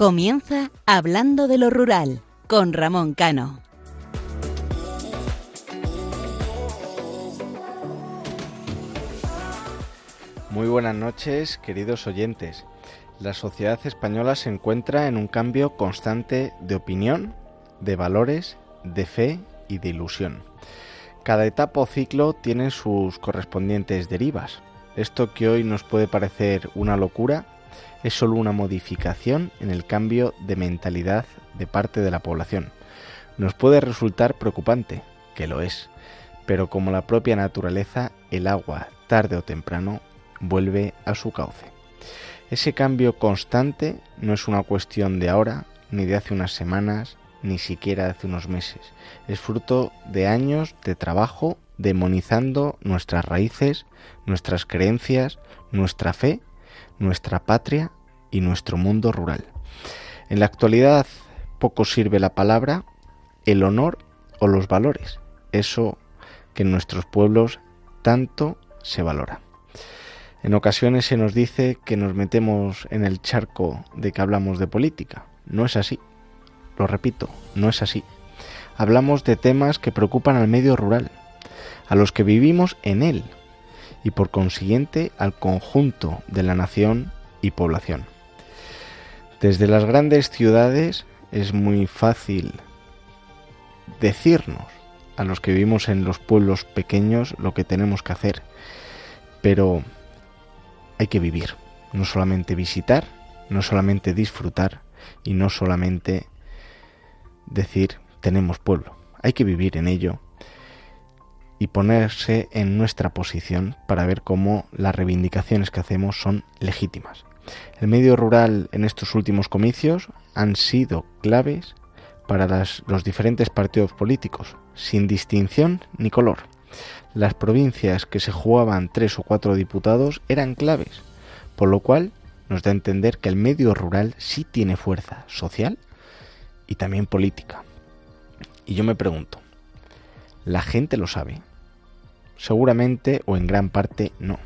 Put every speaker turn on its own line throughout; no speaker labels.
Comienza Hablando de lo Rural con Ramón Cano.
Muy buenas noches, queridos oyentes. La sociedad española se encuentra en un cambio constante de opinión, de valores, de fe y de ilusión. Cada etapa o ciclo tiene sus correspondientes derivas. Esto que hoy nos puede parecer una locura es solo una modificación en el cambio de mentalidad de parte de la población. Nos puede resultar preocupante, que lo es, pero como la propia naturaleza, el agua, tarde o temprano, vuelve a su cauce. Ese cambio constante no es una cuestión de ahora, ni de hace unas semanas, ni siquiera hace unos meses. Es fruto de años de trabajo demonizando nuestras raíces, nuestras creencias, nuestra fe nuestra patria y nuestro mundo rural. En la actualidad poco sirve la palabra, el honor o los valores, eso que en nuestros pueblos tanto se valora. En ocasiones se nos dice que nos metemos en el charco de que hablamos de política. No es así. Lo repito, no es así. Hablamos de temas que preocupan al medio rural, a los que vivimos en él, y por consiguiente al conjunto de la nación y población. Desde las grandes ciudades es muy fácil decirnos a los que vivimos en los pueblos pequeños lo que tenemos que hacer, pero hay que vivir, no solamente visitar, no solamente disfrutar y no solamente decir tenemos pueblo, hay que vivir en ello y ponerse en nuestra posición para ver cómo las reivindicaciones que hacemos son legítimas. El medio rural en estos últimos comicios han sido claves para los diferentes partidos políticos, sin distinción ni color. Las provincias que se jugaban tres o cuatro diputados eran claves, por lo cual nos da a entender que el medio rural sí tiene fuerza social y también política. Y yo me pregunto, ¿la gente lo sabe? Seguramente o en gran parte no.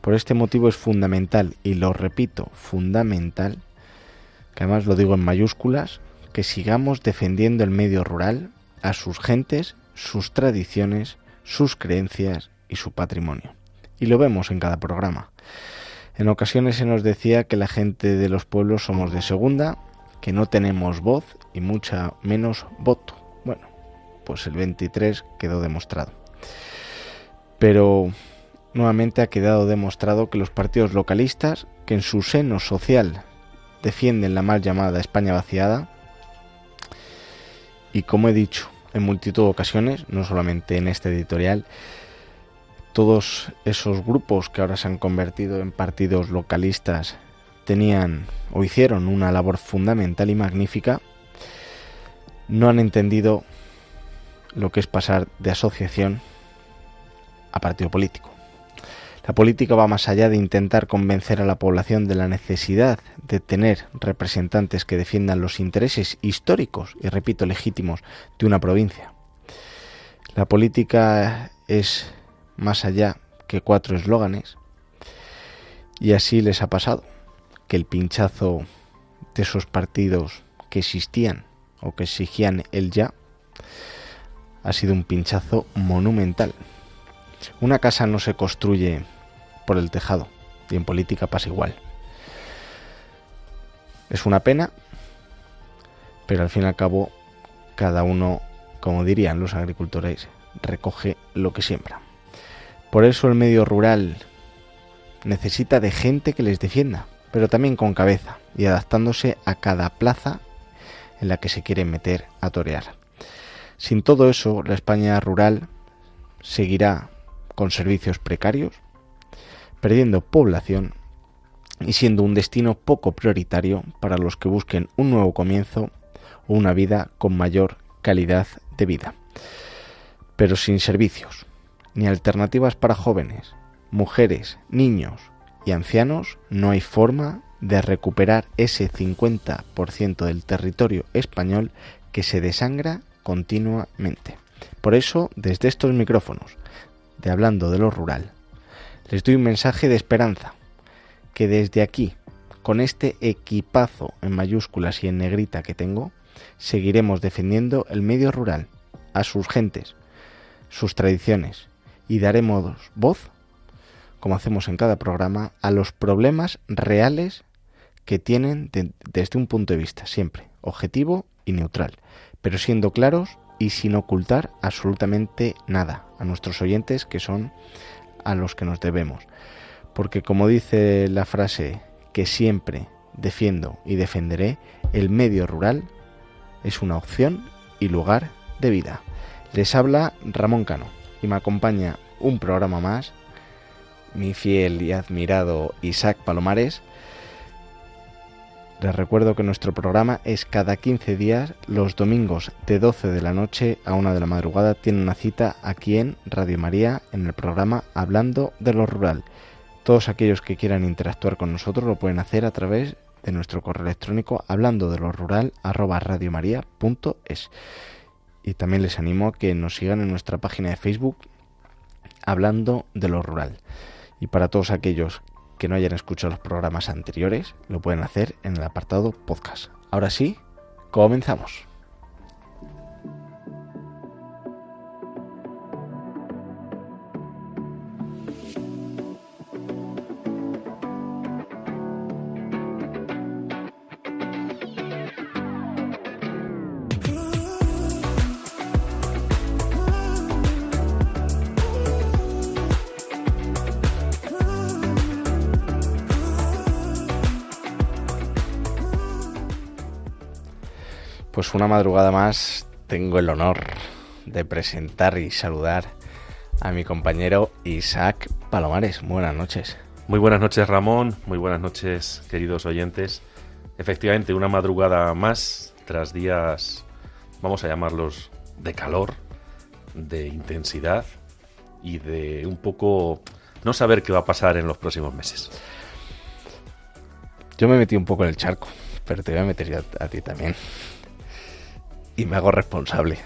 Por este motivo es fundamental, y lo repito, fundamental, que además lo digo en mayúsculas, que sigamos defendiendo el medio rural, a sus gentes, sus tradiciones, sus creencias y su patrimonio. Y lo vemos en cada programa. En ocasiones se nos decía que la gente de los pueblos somos de segunda, que no tenemos voz y mucha menos voto. Bueno, pues el 23 quedó demostrado. Pero nuevamente ha quedado demostrado que los partidos localistas, que en su seno social defienden la mal llamada España vaciada, y como he dicho en multitud de ocasiones, no solamente en este editorial, todos esos grupos que ahora se han convertido en partidos localistas tenían o hicieron una labor fundamental y magnífica, no han entendido lo que es pasar de asociación a partido político. La política va más allá de intentar convencer a la población de la necesidad de tener representantes que defiendan los intereses históricos y, repito, legítimos de una provincia. La política es más allá que cuatro eslóganes y así les ha pasado que el pinchazo de esos partidos que existían o que exigían el ya ha sido un pinchazo monumental una casa no se construye por el tejado y en política pasa igual. Es una pena, pero al fin y al cabo cada uno, como dirían los agricultores, recoge lo que siembra. Por eso el medio rural necesita de gente que les defienda, pero también con cabeza y adaptándose a cada plaza en la que se quieren meter a torear. Sin todo eso, la España rural seguirá con servicios precarios, perdiendo población y siendo un destino poco prioritario para los que busquen un nuevo comienzo o una vida con mayor calidad de vida. Pero sin servicios, ni alternativas para jóvenes, mujeres, niños y ancianos, no hay forma de recuperar ese 50% del territorio español que se desangra continuamente. Por eso, desde estos micrófonos, de Hablando de lo Rural, les doy un mensaje de esperanza, que desde aquí, con este equipazo en mayúsculas y en negrita que tengo, seguiremos defendiendo el medio rural, a sus gentes, sus tradiciones, y daremos voz, como hacemos en cada programa, a los problemas reales que tienen desde un punto de vista siempre objetivo y neutral, pero siendo claros y sin ocultar absolutamente nada a nuestros oyentes que son a los que nos debemos. Porque como dice la frase que siempre defiendo y defenderé, el medio rural es una opción y lugar de vida. Les habla Ramón Cano y me acompaña un programa más mi fiel y admirado Isaac Palomares les recuerdo que nuestro programa es cada 15 días, los domingos de 12 de la noche a 1 de la madrugada. Tiene una cita aquí en Radio María, en el programa Hablando de lo Rural. Todos aquellos que quieran interactuar con nosotros lo pueden hacer a través de nuestro correo electrónico hablando de lo rural arroba. Y también les animo a que nos sigan en nuestra página de Facebook Hablando de lo Rural. Y para todos aquellos que no hayan escuchado los programas anteriores, lo pueden hacer en el apartado podcast. Ahora sí, comenzamos. Pues una madrugada más tengo el honor de presentar y saludar a mi compañero Isaac Palomares. Buenas noches.
Muy buenas noches Ramón, muy buenas noches queridos oyentes. Efectivamente, una madrugada más tras días, vamos a llamarlos, de calor, de intensidad y de un poco no saber qué va a pasar en los próximos meses.
Yo me metí un poco en el charco, pero te voy a meter a ti también y me hago responsable.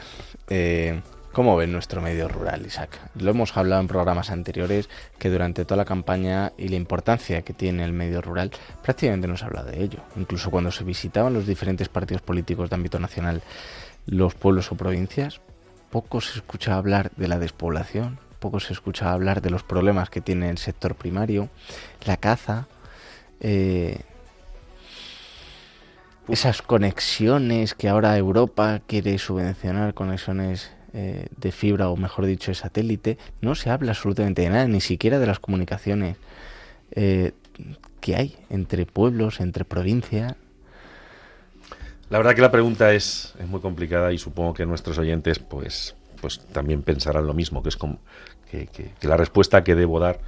Eh, ¿Cómo ven nuestro medio rural, Isaac? Lo hemos hablado en programas anteriores que durante toda la campaña y la importancia que tiene el medio rural, prácticamente no se habla de ello. Incluso cuando se visitaban los diferentes partidos políticos de ámbito nacional, los pueblos o provincias, poco se escucha hablar de la despoblación, poco se escucha hablar de los problemas que tiene el sector primario, la caza, eh, esas conexiones que ahora Europa quiere subvencionar, conexiones eh, de fibra o mejor dicho de satélite, no se habla absolutamente de nada, ni siquiera de las comunicaciones eh, que hay entre pueblos, entre provincias.
La verdad que la pregunta es, es muy complicada y supongo que nuestros oyentes pues, pues también pensarán lo mismo, que es como que, que la respuesta que debo dar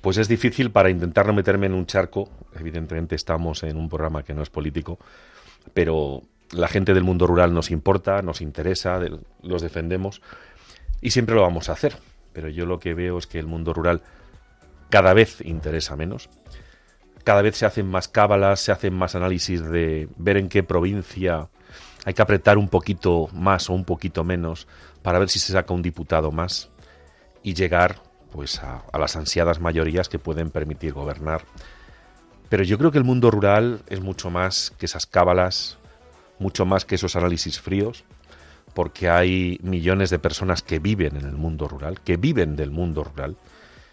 pues es difícil para intentar no meterme en un charco. Evidentemente estamos en un programa que no es político, pero la gente del mundo rural nos importa, nos interesa, los defendemos y siempre lo vamos a hacer. Pero yo lo que veo es que el mundo rural cada vez interesa menos. Cada vez se hacen más cábalas, se hacen más análisis de ver en qué provincia hay que apretar un poquito más o un poquito menos para ver si se saca un diputado más y llegar pues a, a las ansiadas mayorías que pueden permitir gobernar pero yo creo que el mundo rural es mucho más que esas cábalas, mucho más que esos análisis fríos, porque hay millones de personas que viven en el mundo rural, que viven del mundo rural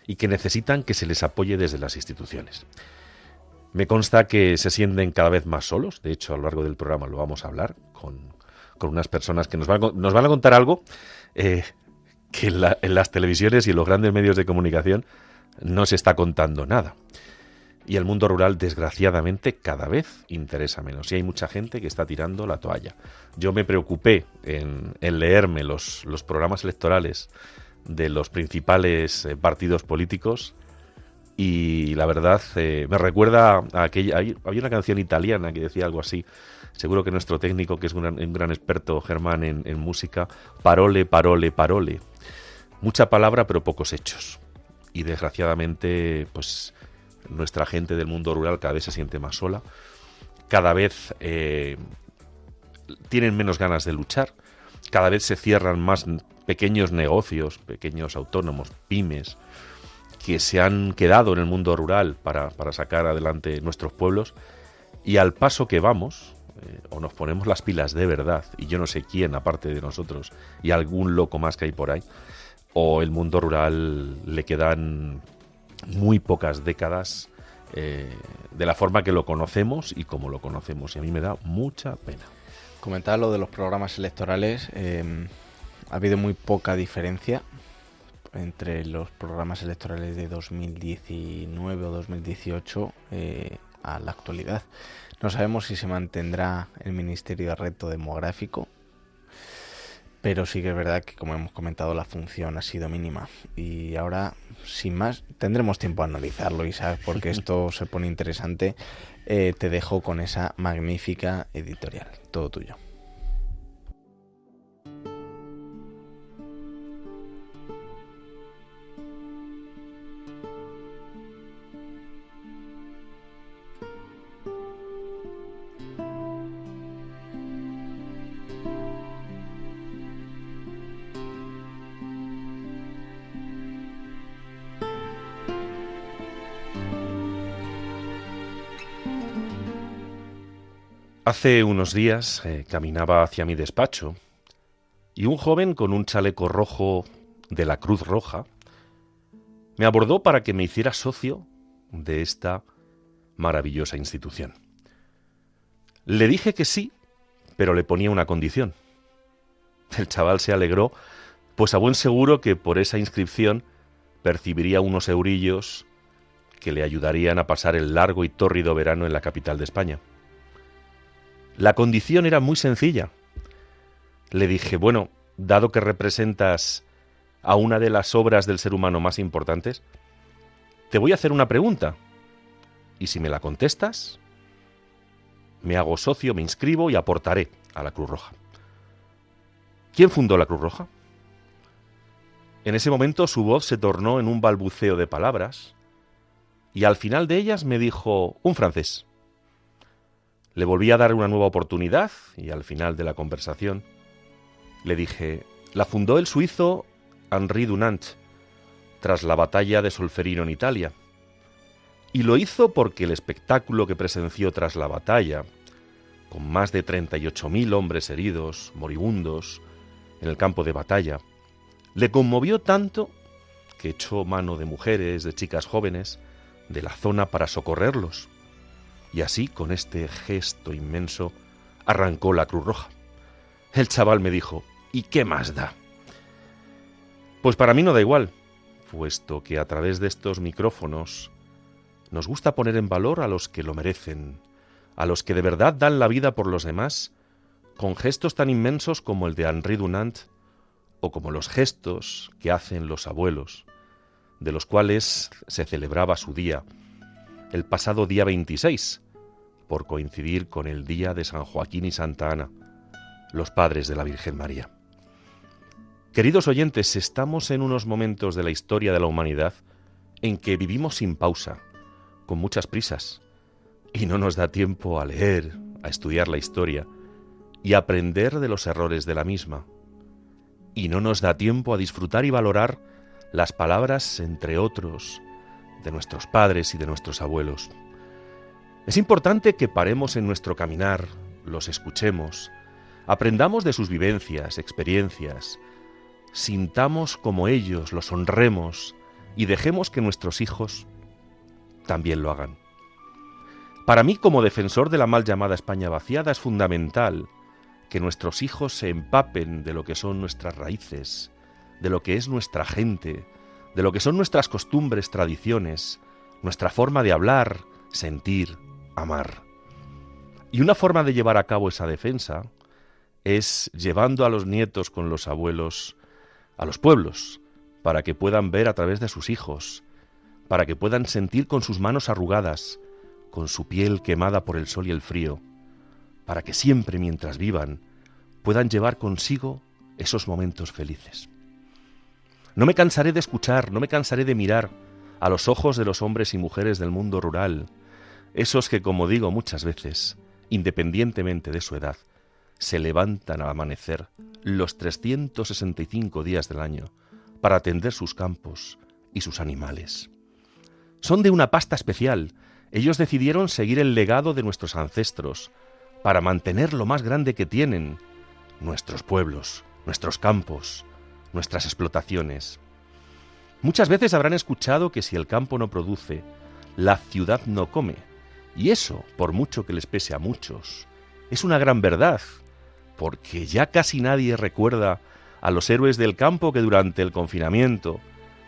y que necesitan que se les apoye desde las instituciones. Me consta que se sienten cada vez más solos, de hecho a lo largo del programa lo vamos a hablar con, unas personas que nos van, nos van a contar algo eh, que en las televisiones y en los grandes medios de comunicación no se está contando nada y el mundo rural desgraciadamente cada vez interesa menos y hay mucha gente que está tirando la toalla. Yo me preocupé en, leerme los, programas electorales de los principales eh, partidos políticos y la verdad eh, me recuerda a aquella... había una canción italiana que decía algo así. Seguro que nuestro técnico, que es un, gran experto, Germán, en música, parole, parole, parole. Mucha palabra pero pocos hechos. Y desgraciadamente, pues nuestra gente del mundo rural cada vez se siente más sola, cada vez eh, tienen menos ganas de luchar, cada vez se cierran más pequeños negocios, pequeños autónomos, pymes, que se han quedado en el mundo rural para, sacar adelante nuestros pueblos Y al paso que vamos, eh, o nos ponemos las pilas de verdad, y yo no sé quién aparte de nosotros, y algún loco más que hay por ahí, o el mundo rural le quedan muy pocas décadas eh, de la forma que lo conocemos y como lo conocemos. Y a mí me da mucha pena.
Comentaba lo de los programas electorales. Em, ha habido muy poca diferencia entre los programas electorales de 2019 o 2018 eh, a la actualidad. No sabemos si se mantendrá el Ministerio de Reto Demográfico, pero sí que es verdad que, como hemos comentado, la función ha sido mínima. Y ahora, sin más, tendremos tiempo a analizarlo, Isaac, porque esto se pone interesante. Eh, te dejo con esa magnífica editorial. Todo tuyo.
Hace unos días eh, caminaba hacia mi despacho y un joven con un chaleco rojo de la Cruz Roja me abordó para que me hiciera socio de esta maravillosa institución. Le dije que sí, pero le ponía una condición. El chaval se alegró, pues a buen seguro que por esa inscripción percibiría unos eurillos que le ayudarían a pasar el largo y tórrido verano en la capital de España. La condición era muy sencilla. Le dije, bueno, dado que representas a una de las obras del ser humano más importantes, te voy a hacer una pregunta. Y si me la contestas, me hago socio, me inscribo y aportaré a la Cruz Roja. ¿Quién fundó la Cruz Roja? En ese momento su voz se tornó en un balbuceo de palabras y al final de ellas me dijo un francés. Le volví a dar una nueva oportunidad y al final de la conversación le dije, la fundó el suizo Henri Dunant tras la batalla de Solferino en Italia. Y lo hizo porque el espectáculo que presenció tras la batalla, con más de 38.000 hombres heridos, moribundos, en el campo de batalla, le conmovió tanto que echó mano de mujeres, de chicas jóvenes, de la zona para socorrerlos y así, con este gesto inmenso, arrancó la Cruz Roja. El chaval me dijo, ¿y qué más da? Pues para mí no da igual, puesto que a través de estos micrófonos nos gusta poner en valor a los que lo merecen, a los que de verdad dan la vida por los demás, con gestos tan inmensos como el de Henri Dunant o como los gestos que hacen los abuelos, de los cuales se celebraba su día, el pasado día 26, por coincidir con el día de San Joaquín y Santa Ana, los padres de la Virgen María. Queridos oyentes, estamos en unos momentos de la historia de la humanidad en que vivimos sin pausa, con muchas prisas, y no nos da tiempo a leer, a estudiar la historia y aprender de los errores de la misma. Y no nos da tiempo a disfrutar y valorar las palabras, entre otros, de nuestros padres y de nuestros abuelos. Es importante que paremos en nuestro caminar, los escuchemos, aprendamos de sus vivencias, experiencias, sintamos como ellos, los honremos y dejemos que nuestros hijos también lo hagan. Para mí, como defensor de la mal llamada España vaciada, es fundamental que nuestros hijos se empapen de lo que son nuestras raíces, de lo que es nuestra gente, de lo que son nuestras costumbres, tradiciones, nuestra forma de hablar, sentir, amar. Y una forma de llevar a cabo esa defensa es llevando a los nietos con los abuelos a los pueblos, para que puedan ver a través de sus hijos, para que puedan sentir con sus manos arrugadas, con su piel quemada por el sol y el frío, para que siempre mientras vivan puedan llevar consigo esos momentos felices. No me cansaré de escuchar, no me cansaré de mirar a los ojos de los hombres y mujeres del mundo rural, esos que, como digo muchas veces, independientemente de su edad, se levantan al amanecer los 365 días del año para atender sus campos y sus animales. Son de una pasta especial, Ellos decidieron seguir el legado de nuestros ancestros para mantener lo más grande que tienen, nuestros pueblos, nuestros campos, nuestras explotaciones. Muchas veces habrán escuchado que si el campo no produce, la ciudad no come. Y eso, por mucho que les pese a muchos, es una gran verdad, porque ya casi nadie recuerda a los héroes del campo que durante el confinamiento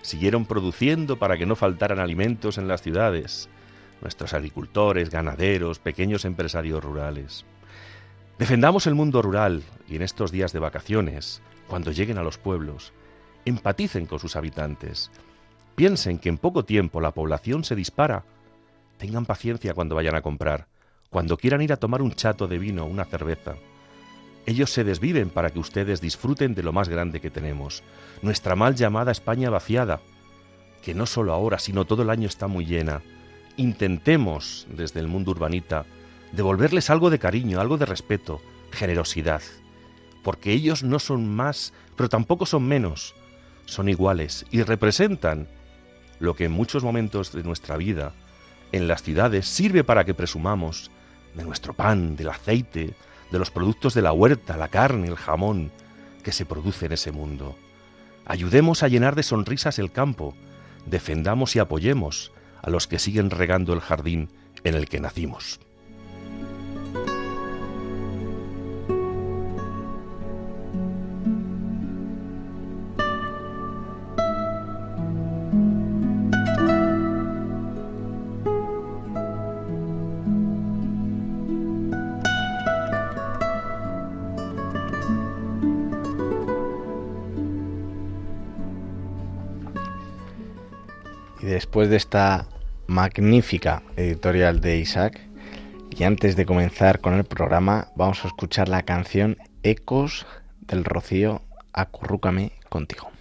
siguieron produciendo para que no faltaran alimentos en las ciudades, nuestros agricultores, ganaderos, pequeños empresarios rurales. Defendamos el mundo rural y en estos días de vacaciones, cuando lleguen a los pueblos, empaticen con sus habitantes, piensen que en poco tiempo la población se dispara, tengan paciencia cuando vayan a comprar, cuando quieran ir a tomar un chato de vino o una cerveza. Ellos se desviven para que ustedes disfruten de lo más grande que tenemos, nuestra mal llamada España vaciada, que no solo ahora, sino todo el año está muy llena. Intentemos, desde el mundo urbanita, devolverles algo de cariño, algo de respeto, generosidad, porque ellos no son más, pero tampoco son menos, son iguales y representan lo que en muchos momentos de nuestra vida, en las ciudades, sirve para que presumamos de nuestro pan, del aceite, de los productos de la huerta, la carne, el jamón que se produce en ese mundo. Ayudemos a llenar de sonrisas el campo, defendamos y apoyemos a los que siguen regando el jardín en el que nacimos.
Después de esta magnífica editorial de Isaac, y antes de comenzar con el programa, vamos a escuchar la canción Ecos del Rocío, Acurrúcame contigo.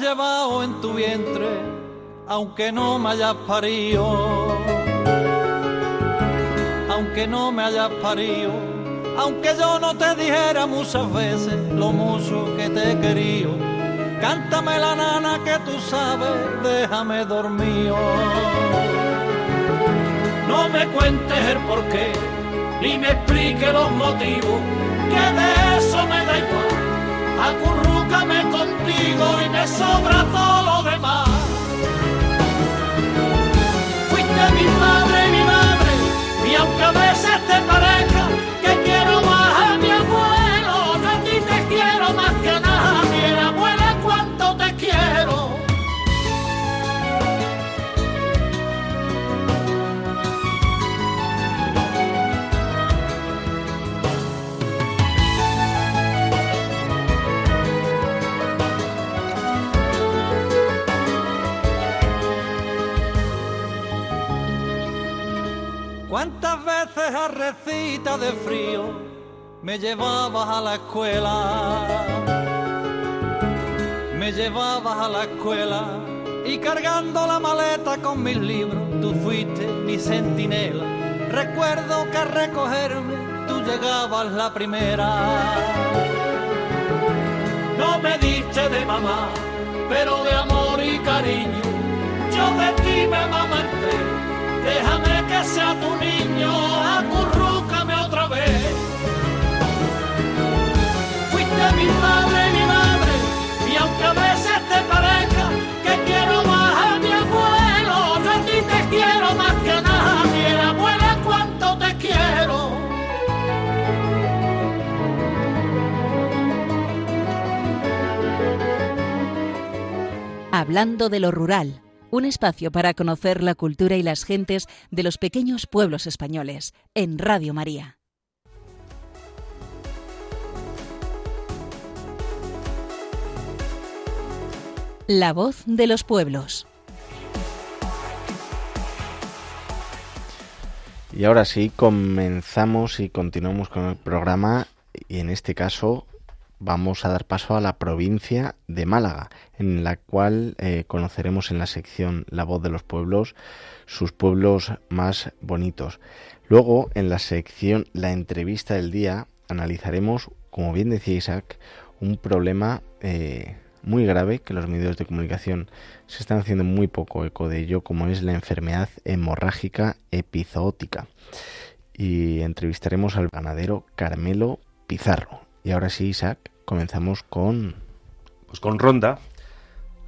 Llevado en tu vientre, aunque no me hayas parido, aunque no me hayas parido, aunque yo no te dijera muchas veces lo mucho que te he querido. Cántame la nana que tú sabes, déjame dormir. No me cuentes el porqué, ni me explique los motivos, que de eso me da igual contigo y me sobra todo lo demás. Fuiste mi padre y mi madre, y aunque a veces te parezca de frío me llevabas a la escuela? Me llevabas a la escuela y cargando la maleta con mis libros, tú fuiste mi centinela. Recuerdo que a recogerme tú llegabas la primera. No me diste de mamá, pero de amor y cariño, yo de ti me amamanté déjame que sea tu niño, acurrúcame otra vez. Fuiste mi padre, mi madre, y aunque a veces te parezca que quiero más a mi abuelo, yo a ti te quiero más que a nadie, abuela, cuánto te quiero.
Hablando de lo rural un espacio para conocer la cultura y las gentes de los pequeños pueblos españoles, en Radio María. La voz de los pueblos.
Y ahora sí, comenzamos y continuamos con el programa y en este caso vamos a dar paso a la provincia de Málaga, en la cual eh, conoceremos en la sección La voz de los pueblos sus pueblos más bonitos. Luego, en la sección La entrevista del día, analizaremos, como bien decía Isaac, un problema eh, muy grave que los medios de comunicación se están haciendo muy poco eco de ello, como es la enfermedad hemorrágica epizootica. Y entrevistaremos al ganadero Carmelo Pizarro. Y ahora sí, Isaac, comenzamos con...
Pues con Ronda.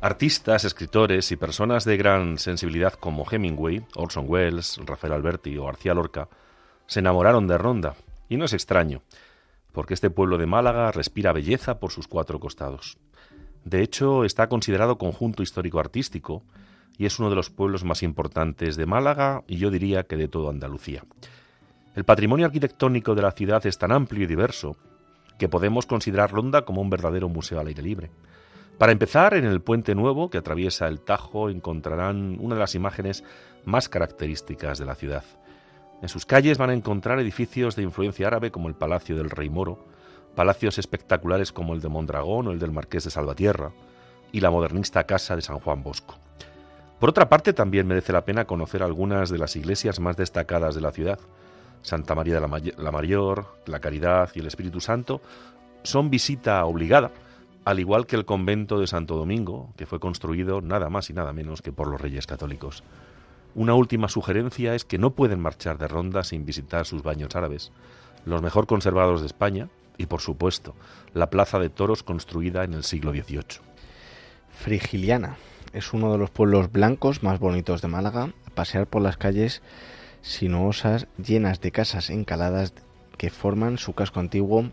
Artistas, escritores y personas de gran sensibilidad como Hemingway, Orson Welles, Rafael Alberti o García Lorca se enamoraron de Ronda. Y no es extraño, porque este pueblo de Málaga respira belleza por sus cuatro costados. De hecho, está considerado conjunto histórico-artístico y es uno de los pueblos más importantes de Málaga y yo diría que de toda Andalucía. El patrimonio arquitectónico de la ciudad es tan amplio y diverso que podemos considerar Ronda como un verdadero museo al aire libre. Para empezar, en el puente nuevo que atraviesa el Tajo encontrarán una de las imágenes más características de la ciudad. En sus calles van a encontrar edificios de influencia árabe como el Palacio del Rey Moro, palacios espectaculares como el de Mondragón o el del Marqués de Salvatierra, y la modernista Casa de San Juan Bosco. Por otra parte, también merece la pena conocer algunas de las iglesias más destacadas de la ciudad. Santa María de la, Mayor, la Caridad y el Espíritu Santo son visita obligada, al igual que el convento de Santo Domingo, que fue construido nada más y nada menos que por los reyes católicos. Una última sugerencia es que no pueden marchar de ronda sin visitar sus baños árabes, los mejor conservados de España, y, por supuesto, la plaza de toros construida en el siglo XVIII.
Frigiliana es uno de los pueblos blancos más bonitos de Málaga. pasear por las calles sinuosas llenas de casas encaladas que forman su casco antiguo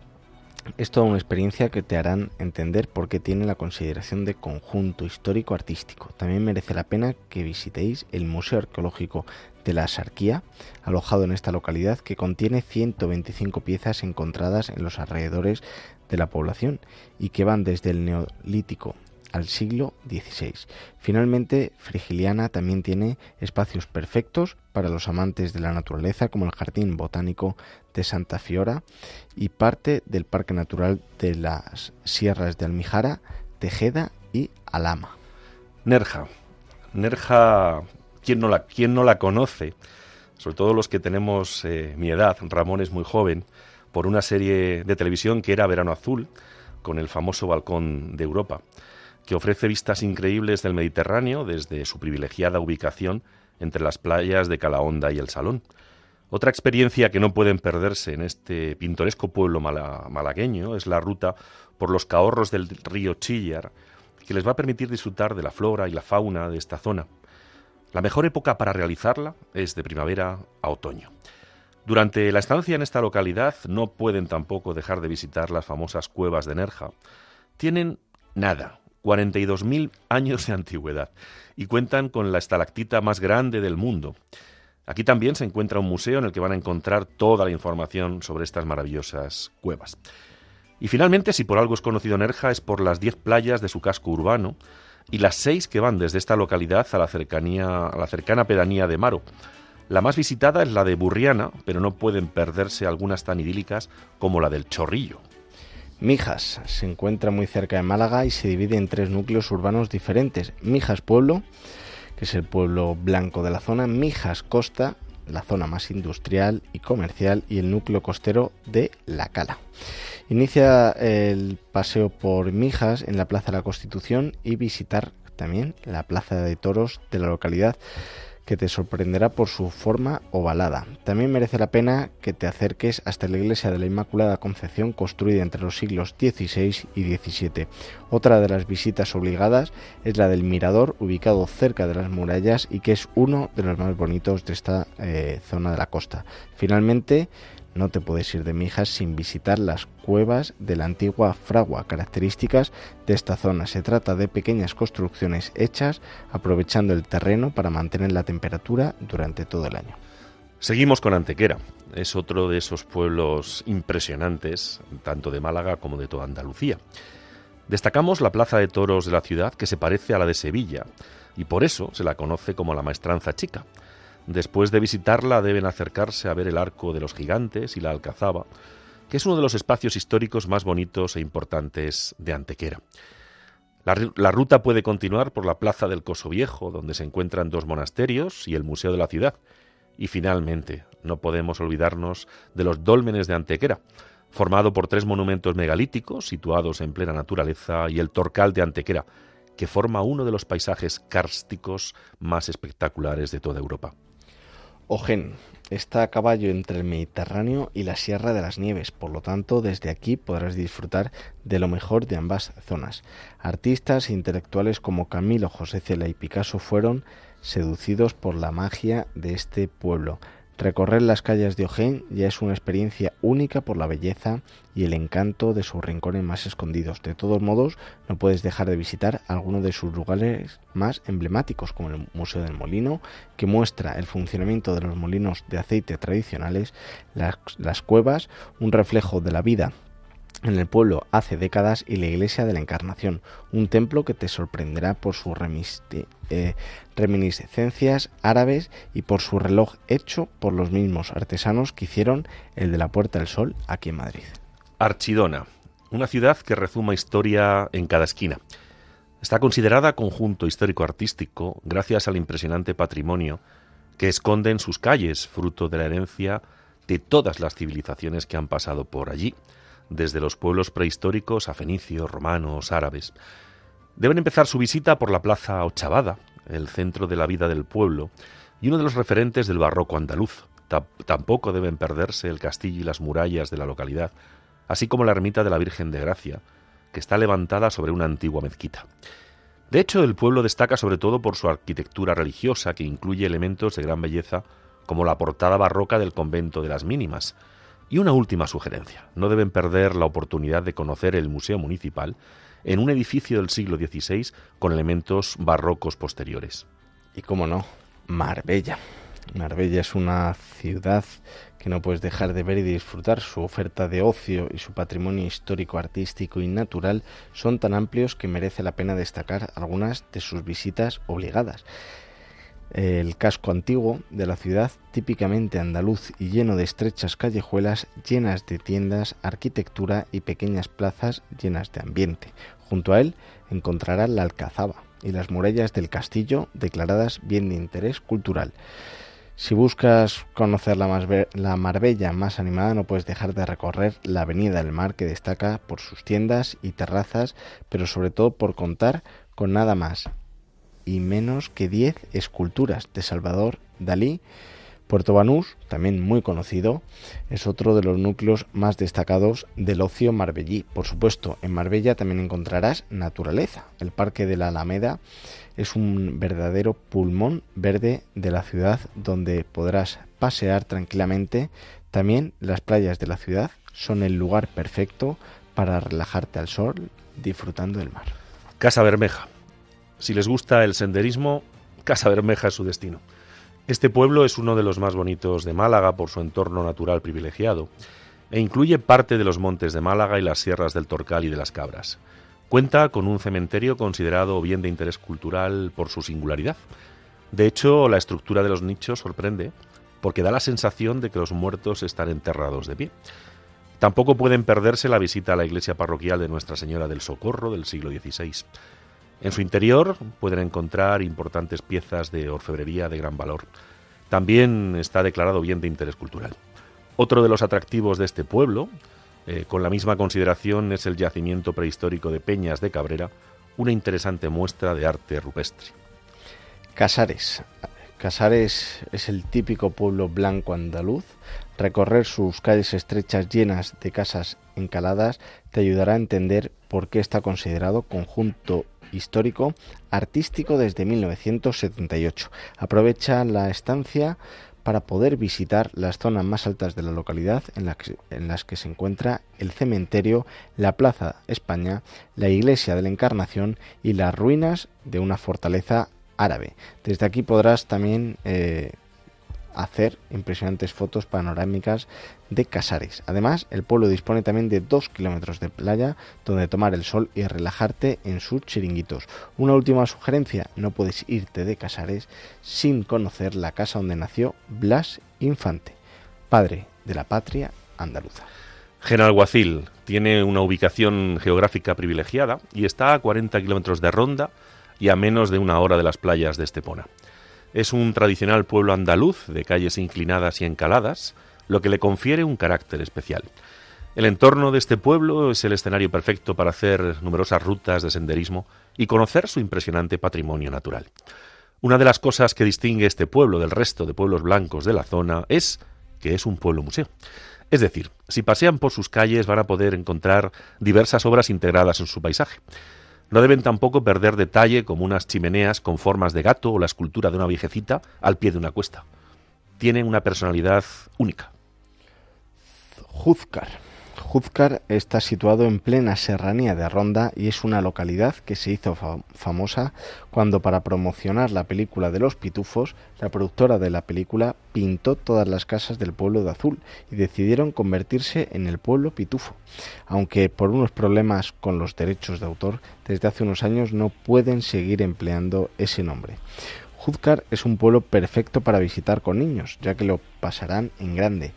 es toda una experiencia que te harán entender por qué tiene la consideración de conjunto histórico artístico. También merece la pena que visitéis el Museo Arqueológico de la Sarquía, alojado en esta localidad, que contiene 125 piezas encontradas en los alrededores de la población y que van desde el Neolítico al siglo XVI. Finalmente, Frigiliana también tiene espacios perfectos para los amantes de la naturaleza, como el Jardín Botánico de Santa Fiora y parte del Parque Natural de las Sierras de Almijara, Tejeda y Alama.
Nerja. Nerja, ¿quién no la, quién no la conoce? Sobre todo los que tenemos eh, mi edad. Ramón es muy joven, por una serie de televisión que era Verano Azul, con el famoso balcón de Europa que ofrece vistas increíbles del Mediterráneo desde su privilegiada ubicación entre las playas de Calahonda y el Salón. Otra experiencia que no pueden perderse en este pintoresco pueblo malagueño es la ruta por los cahorros del río Chillar, que les va a permitir disfrutar de la flora y la fauna de esta zona. La mejor época para realizarla es de primavera a otoño. Durante la estancia en esta localidad no pueden tampoco dejar de visitar las famosas cuevas de Nerja. Tienen nada, 42.000 años de antigüedad y cuentan con la estalactita más grande del mundo. Aquí también se encuentra un museo en el que van a encontrar toda la información sobre estas maravillosas cuevas. Y finalmente, si por algo es conocido Nerja, es por las 10 playas de su casco urbano y las 6 que van desde esta localidad a la, cercanía, a la cercana pedanía de Maro. La más visitada es la de Burriana, pero no pueden perderse algunas tan idílicas como la del Chorrillo.
Mijas se encuentra muy cerca de Málaga y se divide en tres núcleos urbanos diferentes. Mijas Pueblo, que es el pueblo blanco de la zona, Mijas Costa, la zona más industrial y comercial, y el núcleo costero de La Cala. Inicia el paseo por Mijas en la Plaza de la Constitución y visitar también la Plaza de Toros de la localidad que te sorprenderá por su forma ovalada. También merece la pena que te acerques hasta la iglesia de la Inmaculada Concepción construida entre los siglos XVI y XVII. Otra de las visitas obligadas es la del mirador ubicado cerca de las murallas y que es uno de los más bonitos de esta eh, zona de la costa. Finalmente, no te puedes ir de Mijas sin visitar las cuevas de la antigua fragua, características de esta zona. Se trata de pequeñas construcciones hechas aprovechando el terreno para mantener la temperatura durante todo el año.
Seguimos con Antequera. Es otro de esos pueblos impresionantes, tanto de Málaga como de toda Andalucía. Destacamos la plaza de toros de la ciudad que se parece a la de Sevilla y por eso se la conoce como la Maestranza Chica. Después de visitarla deben acercarse a ver el arco de los gigantes y la alcazaba, que es uno de los espacios históricos más bonitos e importantes de Antequera. La, ruta puede continuar por la Plaza del Coso Viejo, donde se encuentran dos monasterios y el Museo de la Ciudad. Y finalmente, no podemos olvidarnos de los dólmenes de Antequera, formado por tres monumentos megalíticos situados en plena naturaleza y el Torcal de Antequera, que forma uno de los paisajes kársticos más espectaculares de toda Europa.
Ojén está a caballo entre el Mediterráneo y la Sierra de las Nieves, por lo tanto desde aquí podrás disfrutar de lo mejor de ambas zonas. Artistas e intelectuales como Camilo, José Cela y Picasso fueron seducidos por la magia de este pueblo. Recorrer las calles de Ojén ya es una experiencia única por la belleza y el encanto de sus rincones más escondidos. De todos modos, no puedes dejar de visitar algunos de sus lugares más emblemáticos, como el Museo del Molino, que muestra el funcionamiento de los molinos de aceite tradicionales, las, las cuevas, un reflejo de la vida en el pueblo hace décadas y la iglesia de la Encarnación, un templo que te sorprenderá por sus eh, reminiscencias árabes y por su reloj hecho por los mismos artesanos que hicieron el de la Puerta del Sol aquí en Madrid.
Archidona, una ciudad que rezuma historia en cada esquina. Está considerada conjunto histórico-artístico gracias al impresionante patrimonio que esconde en sus calles, fruto de la herencia de todas las civilizaciones que han pasado por allí desde los pueblos prehistóricos a fenicios, romanos, árabes. Deben empezar su visita por la Plaza Ochavada, el centro de la vida del pueblo y uno de los referentes del barroco andaluz. tampoco deben perderse el castillo y las murallas de la localidad, así como la ermita de la Virgen de Gracia, que está levantada sobre una antigua mezquita. De hecho, el pueblo destaca sobre todo por su arquitectura religiosa, que incluye elementos de gran belleza como la portada barroca del convento de las Mínimas, y una última sugerencia. No deben perder la oportunidad de conocer el Museo Municipal en un edificio del siglo XVI con elementos barrocos posteriores.
Y cómo no, Marbella. Marbella es una ciudad que no puedes dejar de ver y disfrutar. Su oferta de ocio y su patrimonio histórico, artístico y natural son tan amplios que merece la pena destacar algunas de sus visitas obligadas el casco antiguo de la ciudad, típicamente andaluz y lleno de estrechas callejuelas llenas de tiendas, arquitectura y pequeñas plazas llenas de ambiente. Junto a él encontrará la Alcazaba y las murallas del castillo declaradas bien de interés cultural. Si buscas conocer la, la, Marbella más animada, no puedes dejar de recorrer la Avenida del Mar, que destaca por sus tiendas y terrazas, pero sobre todo por contar con nada más y menos que 10 esculturas de Salvador Dalí. Puerto Banús, también muy conocido, es otro de los núcleos más destacados del ocio marbellí. Por supuesto, en Marbella también encontrarás naturaleza. El Parque de la Alameda es un verdadero pulmón verde de la ciudad donde podrás pasear tranquilamente. También las playas de la ciudad son el lugar perfecto para relajarte al sol disfrutando del mar.
Casa Bermeja, si les gusta el senderismo, Casa Bermeja es su destino. Este pueblo es uno de los más bonitos de Málaga por su entorno natural privilegiado e incluye parte de los montes de Málaga y las sierras del Torcal y de las Cabras. Cuenta con un cementerio considerado bien de interés cultural por su singularidad. De hecho, la estructura de los nichos sorprende porque da la sensación de que los muertos están enterrados de pie. Tampoco pueden perderse la visita a la iglesia parroquial de Nuestra Señora del Socorro del siglo XVI. En su interior pueden encontrar importantes piezas de orfebrería de gran valor. También está declarado bien de interés cultural. Otro de los atractivos de este pueblo, eh, con la misma consideración, es el yacimiento prehistórico de Peñas de Cabrera, una interesante muestra de arte rupestre.
Casares. Casares es el típico pueblo blanco andaluz. Recorrer sus calles estrechas llenas de casas encaladas te ayudará a entender por qué está considerado conjunto histórico artístico desde 1978. Aprovecha la estancia para poder visitar las zonas más altas de la localidad en, las que se encuentra el cementerio, la Plaza España, la Iglesia de la Encarnación y las ruinas de una fortaleza árabe. Desde aquí podrás también eh, hacer impresionantes fotos panorámicas de Casares. Además, el pueblo dispone también de dos kilómetros de playa donde tomar el sol y relajarte en sus chiringuitos. Una última sugerencia, no puedes irte de Casares sin conocer la casa donde nació Blas Infante, padre de la patria andaluza.
Genalguacil tiene una ubicación geográfica privilegiada y está a 40 kilómetros de Ronda y a menos de una hora de las playas de Estepona. Es un tradicional pueblo andaluz de calles inclinadas y encaladas, lo que le confiere un carácter especial. El entorno de este pueblo es el escenario perfecto para hacer numerosas rutas de senderismo y conocer su impresionante patrimonio natural. Una de las cosas que distingue este pueblo del resto de pueblos blancos de la zona es que es un pueblo museo. Es decir, si pasean por sus calles van a poder encontrar diversas obras integradas en su paisaje. No deben tampoco perder detalle como unas chimeneas con formas de gato o la escultura de una viejecita al pie de una cuesta. Tienen una personalidad única.
Juzcar. Juzcar está situado en plena serranía de Ronda y es una localidad que se hizo famosa cuando para promocionar la película de los pitufos, la productora de la película pintó todas las casas del pueblo de azul y decidieron convertirse en el pueblo pitufo, aunque por unos problemas con los derechos de autor desde hace unos años no pueden seguir empleando ese nombre. Juzcar es un pueblo perfecto para visitar con niños, ya que lo pasarán en grande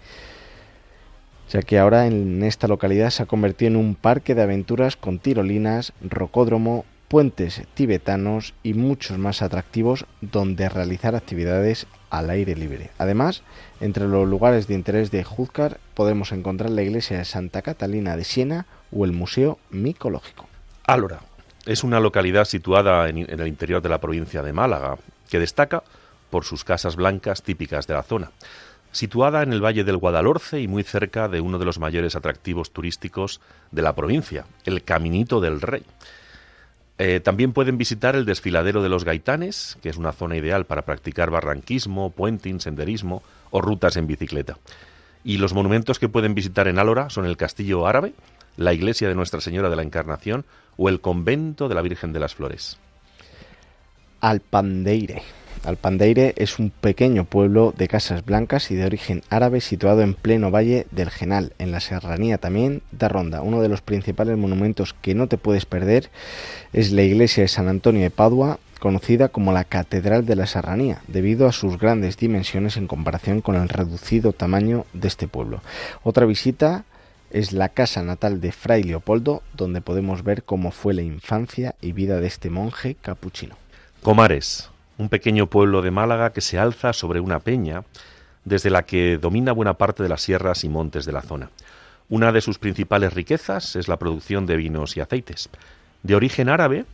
ya que ahora en esta localidad se ha convertido en un parque de aventuras con tirolinas, rocódromo, puentes tibetanos y muchos más atractivos donde realizar actividades al aire libre. Además, entre los lugares de interés de Juzcar podemos encontrar la iglesia de Santa Catalina de Siena o el Museo Micológico.
Álora es una localidad situada en el interior de la provincia de Málaga que destaca por sus casas blancas típicas de la zona situada en el Valle del Guadalhorce y muy cerca de uno de los mayores atractivos turísticos de la provincia, el Caminito del Rey. Eh, también pueden visitar el desfiladero de los Gaitanes, que es una zona ideal para practicar barranquismo, puenting, senderismo o rutas en bicicleta. Y los monumentos que pueden visitar en Álora son el Castillo Árabe, la iglesia de Nuestra Señora de la Encarnación o el convento de la Virgen de las Flores.
Alpandeire. Alpandeire es un pequeño pueblo de casas blancas y de origen árabe situado en pleno valle del Genal, en la serranía también de Ronda. Uno de los principales monumentos que no te puedes perder es la iglesia de San Antonio de Padua, conocida como la Catedral de la Serranía, debido a sus grandes dimensiones en comparación con el reducido tamaño de este pueblo. Otra visita es la casa natal de Fray Leopoldo, donde podemos ver cómo fue la infancia y vida de este monje capuchino.
Comares, un pequeño pueblo de Málaga que se alza sobre una peña desde la que domina buena parte de las sierras y montes de la zona. Una de sus principales riquezas es la producción de vinos y aceites. De origen árabe,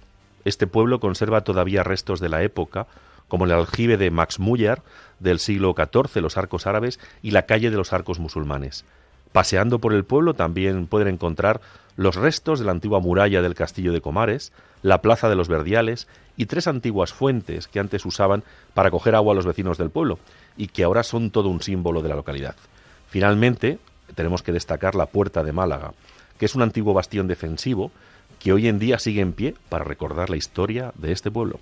este pueblo conserva todavía restos de la época, como el aljibe de Max Muller del siglo XIV, los arcos árabes, y la calle de los arcos musulmanes. Paseando por el pueblo también pueden encontrar los restos de la antigua muralla del castillo de Comares, la plaza de los Verdiales y tres antiguas fuentes que antes usaban para coger agua a los vecinos del pueblo y que ahora son todo un símbolo de la localidad. Finalmente, tenemos que destacar la Puerta de Málaga, que es un antiguo bastión defensivo que hoy en día sigue en pie para recordar la historia de este pueblo.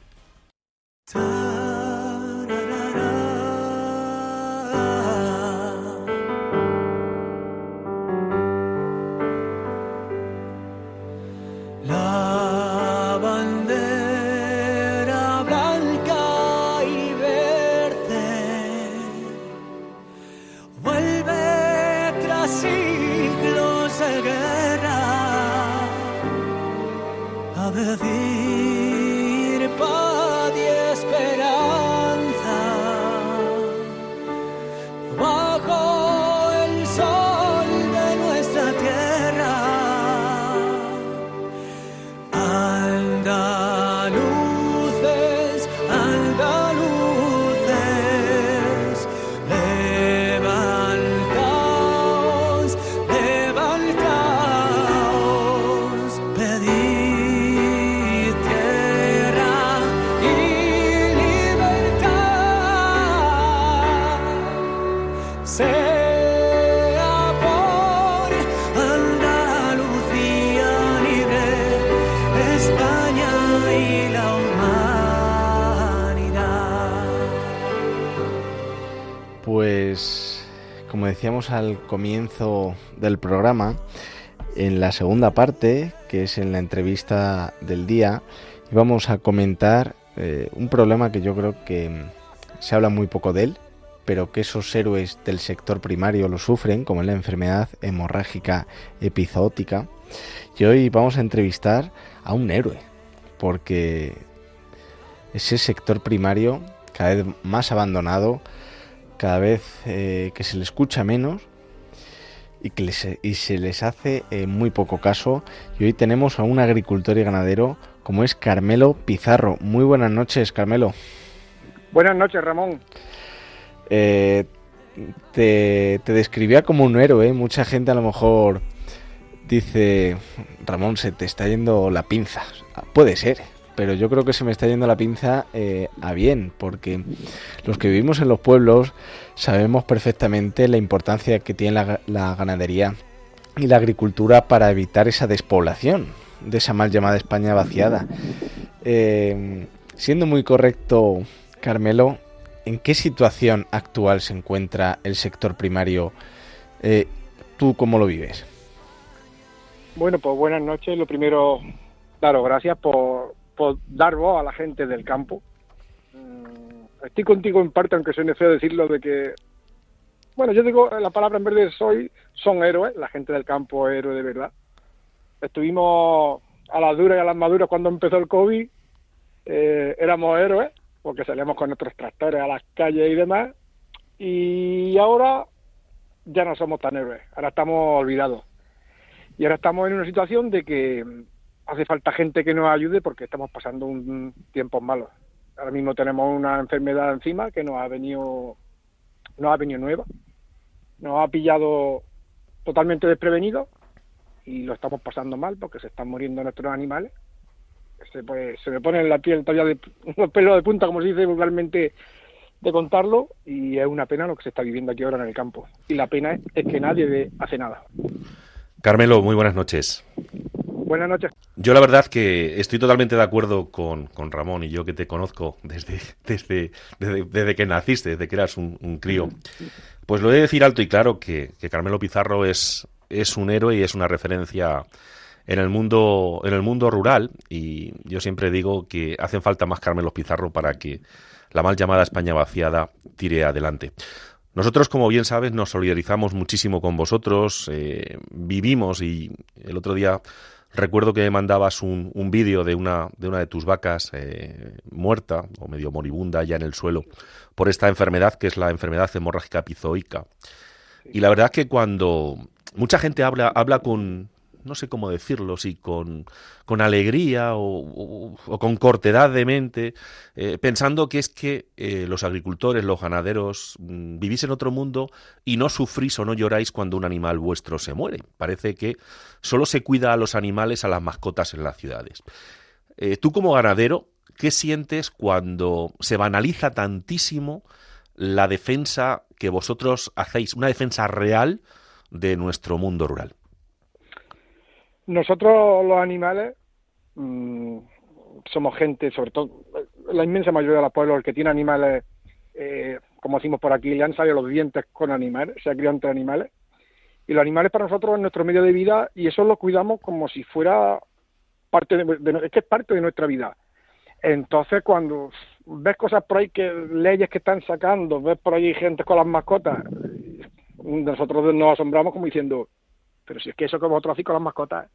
tras siglos de guerra, ha bebido.
Decíamos al comienzo del programa, en la segunda parte, que es en la entrevista del día, íbamos a comentar eh, un problema que yo creo que se habla muy poco de él pero que esos héroes del sector primario lo sufren, como es la enfermedad hemorrágica epizootica. Y hoy vamos a entrevistar a un héroe, porque ese sector primario cada vez más abandonado, cada vez eh, que se le escucha menos y que y se les hace eh, muy poco caso. Y hoy tenemos a un agricultor y ganadero como es Carmelo Pizarro. Muy buenas noches, Carmelo.
Buenas noches, Ramón.
Eh, te, te, describía como un héroe. Mucha gente a lo mejor dice, Ramón, se te está yendo la pinza. Puede ser, pero yo creo que se me está yendo la pinza eh, a bien, porque los que vivimos en los pueblos sabemos perfectamente la importancia que tiene la, ganadería y la agricultura para evitar esa despoblación de esa mal llamada España vaciada. Eh, siendo muy correcto, Carmelo, ¿en qué situación actual se encuentra el sector primario? Eh, ¿Tú cómo lo vives?
Bueno, pues buenas noches. Lo primero, daros gracias por, por dar voz a la gente del campo. Mm, estoy contigo en parte, aunque suene feo decirlo, de que, bueno, yo digo la palabra en vez de soy, son héroes, la gente del campo es héroe de verdad. Estuvimos a las duras y a las maduras cuando empezó el COVID, eh, éramos héroes, porque salíamos con nuestros tractores a las calles y demás, y ahora ya no somos tan héroes, ahora estamos olvidados. Y ahora estamos en una situación de que hace falta gente que nos ayude porque estamos pasando un tiempo malo. Ahora mismo tenemos una enfermedad encima que nos ha venido, nos ha venido nueva, nos ha pillado totalmente desprevenido y lo estamos pasando mal porque se están muriendo nuestros animales. Se, pues, se me pone en la piel todavía de, unos pelos de punta, como se dice vulgarmente, de contarlo y es una pena lo que se está viviendo aquí ahora en el campo. Y la pena es que nadie hace nada.
Carmelo, muy buenas noches.
Buenas noches.
Yo la verdad que estoy totalmente de acuerdo con, Ramón y yo que te conozco desde, desde, desde, que naciste, desde que eras un, crío. Pues lo he de decir alto y claro que, Carmelo Pizarro es, es un héroe y es una referencia en el mundo en el mundo rural y yo siempre digo que hacen falta más Carmelo Pizarro para que la mal llamada España vaciada tire adelante. Nosotros, como bien sabes, nos solidarizamos muchísimo con vosotros, eh, vivimos y el otro día Recuerdo que mandabas un, un vídeo de una, de una de tus vacas eh, muerta o medio moribunda ya en el suelo por esta enfermedad que es la enfermedad hemorrágica epizoica. Y la verdad que cuando mucha gente habla, habla con, no sé cómo decirlo, si con, alegría o, con cortedad de mente, eh, pensando que es que eh, los agricultores, los ganaderos, mm, vivís en otro mundo y no sufrís o no lloráis cuando un animal vuestro se muere. Parece que solo se cuida a los animales, a las mascotas en las ciudades. Eh, tú como ganadero, ¿qué sientes cuando se banaliza tantísimo la defensa que vosotros hacéis, una defensa real de nuestro mundo rural?
Nosotros los animales mmm, somos gente, sobre todo la inmensa mayoría de los pueblos, el que tiene animales, eh, como decimos por aquí, le han salido los dientes con animales, se ha criado entre animales. Y los animales para nosotros es nuestro medio de vida y eso lo cuidamos como si fuera parte de, es que es parte de nuestra vida. Entonces, cuando ves cosas por ahí que leyes que están sacando, ves por ahí gente con las mascotas, nosotros nos asombramos como diciendo, pero si es que eso que vosotros hacéis con las mascotas,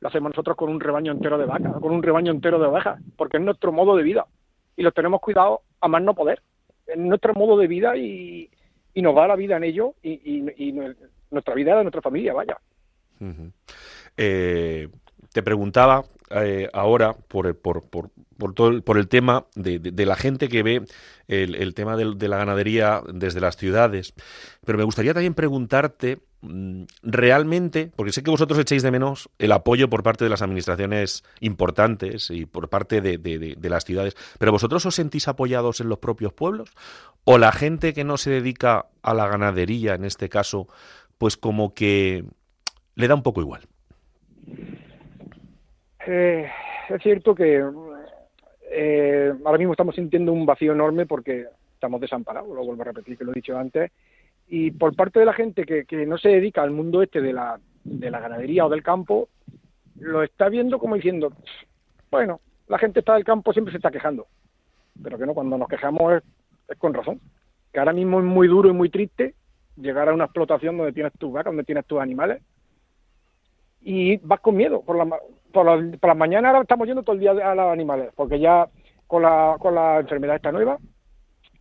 lo hacemos nosotros con un rebaño entero de vacas, con un rebaño entero de ovejas, porque es nuestro modo de vida. Y lo tenemos cuidado a más no poder. Es nuestro modo de vida y, nos va la vida en ello y, nuestra vida de nuestra familia, vaya.
Eh, te preguntaba eh, ahora por, por, por, por, todo el, por el tema de, de, la gente que ve el, el tema de, la ganadería desde las ciudades, pero me gustaría también preguntarte Mm, realmente, porque sé que vosotros echéis de menos el apoyo por parte de las administraciones importantes y por parte de, las ciudades, pero vosotros os sentís apoyados en los propios pueblos o la gente que no se dedica a la ganadería, en este caso, pues como que le da un poco igual.
Eh, es cierto que eh, ahora mismo estamos sintiendo un vacío enorme porque estamos desamparados, lo vuelvo a repetir que lo he dicho antes, y por parte de la gente que, que no se dedica al mundo este de la, de la ganadería o del campo, lo está viendo como diciendo, bueno, la gente está del campo siempre se está quejando, pero que no, cuando nos quejamos es, con razón, porque ahora mismo es muy duro y muy triste llegar a una explotación donde tienes tus vacas, donde tienes tus animales, y vas con miedo. Por la, por la, por las mañanas ahora estamos yendo todo el día a los animales, porque ya con la, con la enfermedad esta nueva,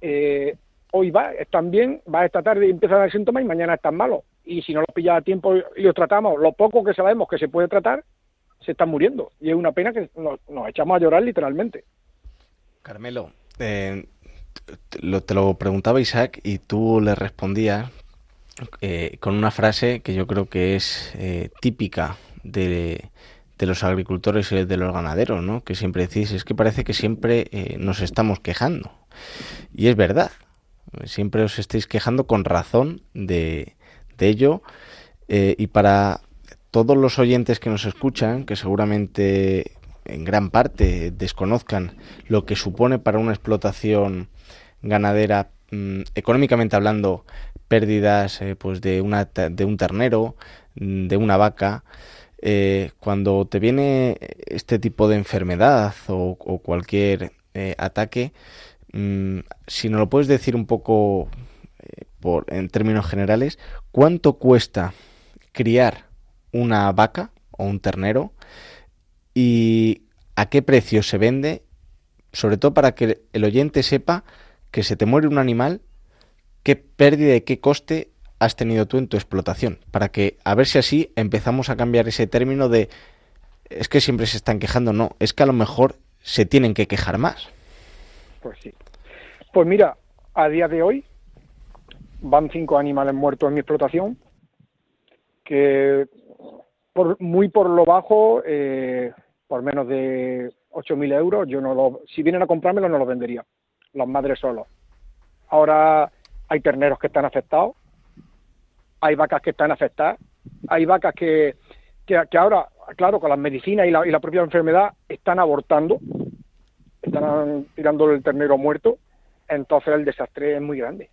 eh, hoy va, están bien, va esta tarde y empiezan a dar síntomas y mañana están malos. Y si no los pilla a tiempo y los tratamos, lo poco que sabemos que se puede tratar, se están muriendo. Y es una pena que nos, nos echamos a llorar literalmente.
Carmelo, eh, te, lo, preguntaba Isaac y tú le respondías eh, con una frase que yo creo que es típica de, de, los agricultores y de los ganaderos, ¿no? Que siempre decís, es que parece que siempre eh, nos estamos quejando. Y es verdad, siempre os estáis quejando con razón de, de ello. Eh, y para todos los oyentes que nos escuchan, que seguramente en gran parte desconozcan lo que supone para una explotación ganadera mmm, económicamente hablando pérdidas eh, pues de una de un ternero de una vaca eh, cuando te viene este tipo de enfermedad o, cualquier eh, ataque mmm, si nos lo puedes decir un poco eh, por en términos generales cuánto cuesta criar una vaca o un ternero y a qué precio se vende, sobre todo para que el oyente sepa que se te muere un animal, qué pérdida y qué coste has tenido tú en tu explotación, para que a ver si así empezamos a cambiar ese término de es que siempre se están quejando, no, es que a lo mejor se tienen que quejar más.
Pues sí. Pues mira, a día de hoy van cinco animales muertos en mi explotación, que por, muy por lo bajo, eh, por menos de 8.000 euros, yo no lo, si vienen a comprármelo no los vendería, las madres solos. Ahora hay terneros que están afectados, hay vacas que están afectadas, hay vacas que, que, ahora, claro, con las medicinas y la, y la, propia enfermedad están abortando, están tirando el ternero muerto, entonces el desastre es muy grande.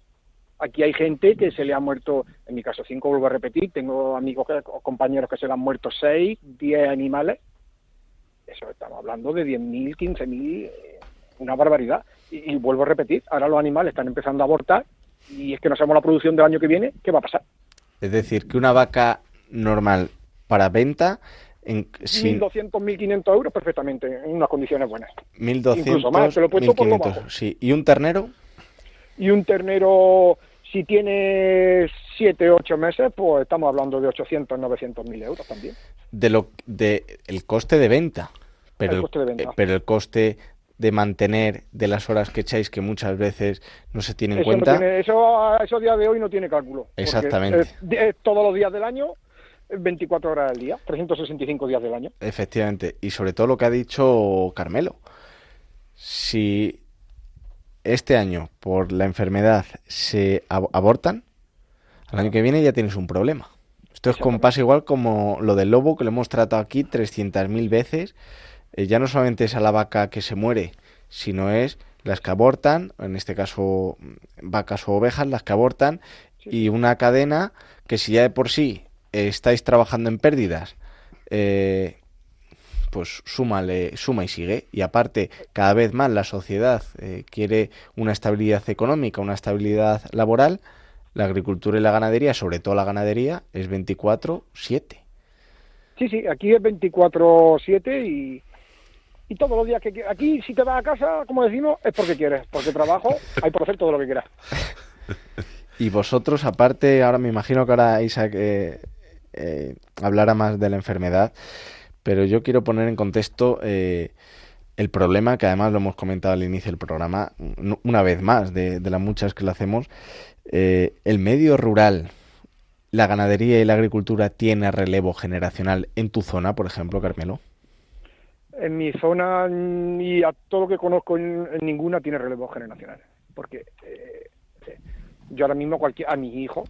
Aquí hay gente que se le ha muerto, en mi caso cinco, vuelvo a repetir, tengo amigos, que, compañeros que se le han muerto seis, diez animales, eso estamos hablando de 10.000, 15.000, eh, una barbaridad. Y, y, vuelvo a repetir, ahora los animales están empezando a abortar y es que no sabemos la producción del año que viene, ¿qué va a pasar?
Es decir, que una vaca normal para venta...
En, sin... 1.200, 1.500 euros perfectamente, en unas condiciones buenas.
1.200, Incluso más, se lo he puesto 1.500, por lo bajo. sí. ¿Y un ternero?
Y un ternero, si tiene 7, 8 meses, pues estamos hablando de 800, 900 mil euros también.
De lo, de el coste de venta. Pero
el coste de venta.
El, pero el coste de mantener de las horas que echáis que muchas veces no se tiene en
eso
cuenta.
No tiene, eso, eso a día de hoy no tiene cálculo.
Exactamente.
Es, es todos los días del año, 24 horas al día, 365 días del año.
Efectivamente. Y sobre todo lo que ha dicho Carmelo. Si este año por la enfermedad se ab abortan, al año que viene ya tienes un problema. Esto es con pasa igual como lo del lobo que lo hemos tratado aquí 300.000 veces. Eh, ya no solamente es a la vaca que se muere, sino es las que abortan, en este caso vacas o ovejas, las que abortan, y una cadena que si ya de por sí eh, estáis trabajando en pérdidas, eh, pues súmale, suma y sigue. Y aparte, cada vez más la sociedad eh, quiere una estabilidad económica, una estabilidad laboral. La agricultura y la ganadería, sobre todo la ganadería, es 24-7.
Sí, sí, aquí es 24-7 y, todos los días que aquí si te vas a casa, como decimos, es porque quieres, porque trabajo hay por hacer todo lo que quieras.
y vosotros, aparte, ahora me imagino que ahora Isaac eh, eh, hablará más de la enfermedad, pero yo quiero poner en contexto eh, el problema, que además lo hemos comentado al inicio del programa, una vez más, de, de las muchas que lo hacemos, eh, el medio rural, la ganadería y la agricultura tiene relevo generacional en tu zona, por ejemplo, Carmelo.
En mi zona y a todo lo que conozco en, en ninguna tiene relevo generacional, porque eh, yo ahora mismo cualquier a mis hijos